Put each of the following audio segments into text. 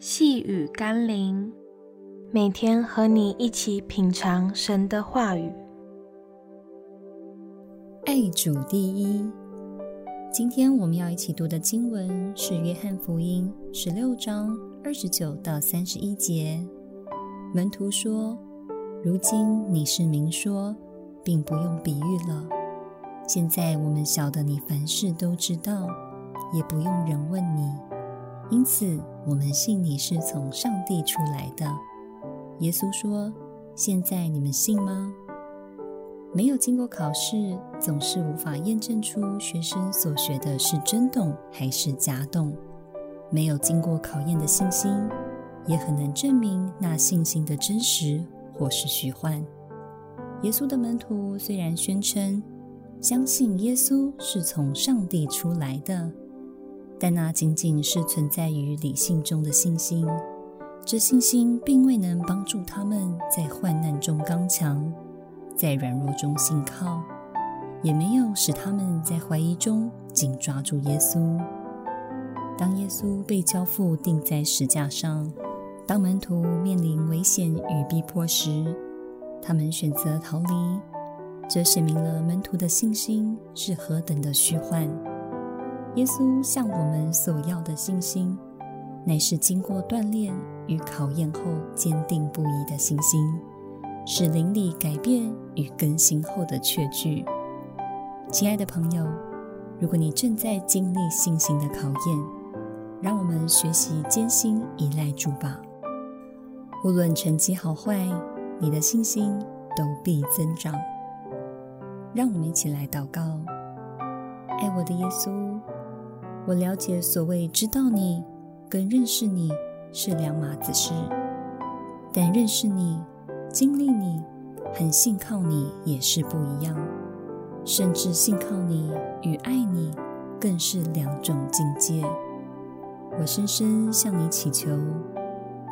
细雨甘霖，每天和你一起品尝神的话语。爱主第一。今天我们要一起读的经文是《约翰福音》十六章二十九到三十一节。门徒说：“如今你是明说，并不用比喻了。现在我们晓得你凡事都知道。”也不用人问你，因此我们信你是从上帝出来的。耶稣说：“现在你们信吗？”没有经过考试，总是无法验证出学生所学的是真懂还是假懂。没有经过考验的信心，也很难证明那信心的真实或是虚幻。耶稣的门徒虽然宣称相信耶稣是从上帝出来的。但那仅仅是存在于理性中的信心，这信心并未能帮助他们在患难中刚强，在软弱中信靠，也没有使他们在怀疑中紧抓住耶稣。当耶稣被交付钉在石架上，当门徒面临危险与逼迫时，他们选择逃离，这显明了门徒的信心是何等的虚幻。耶稣向我们所要的信心，乃是经过锻炼与考验后坚定不移的信心，是灵里改变与更新后的确据。亲爱的朋友，如果你正在经历信心的考验，让我们学习坚心依赖主吧。无论成绩好坏，你的信心都必增长。让我们一起来祷告：爱我的耶稣。我了解，所谓知道你跟认识你是两码子事，但认识你、经历你很信靠你也是不一样，甚至信靠你与爱你更是两种境界。我深深向你祈求，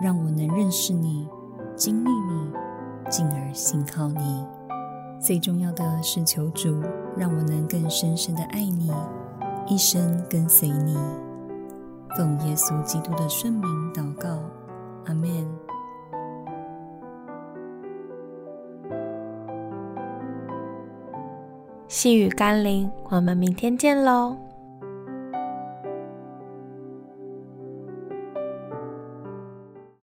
让我能认识你、经历你，进而信靠你。最重要的是求主，让我能更深深的爱你。一生跟随你，奉耶稣基督的圣名祷告，阿门。细雨甘霖，我们明天见喽。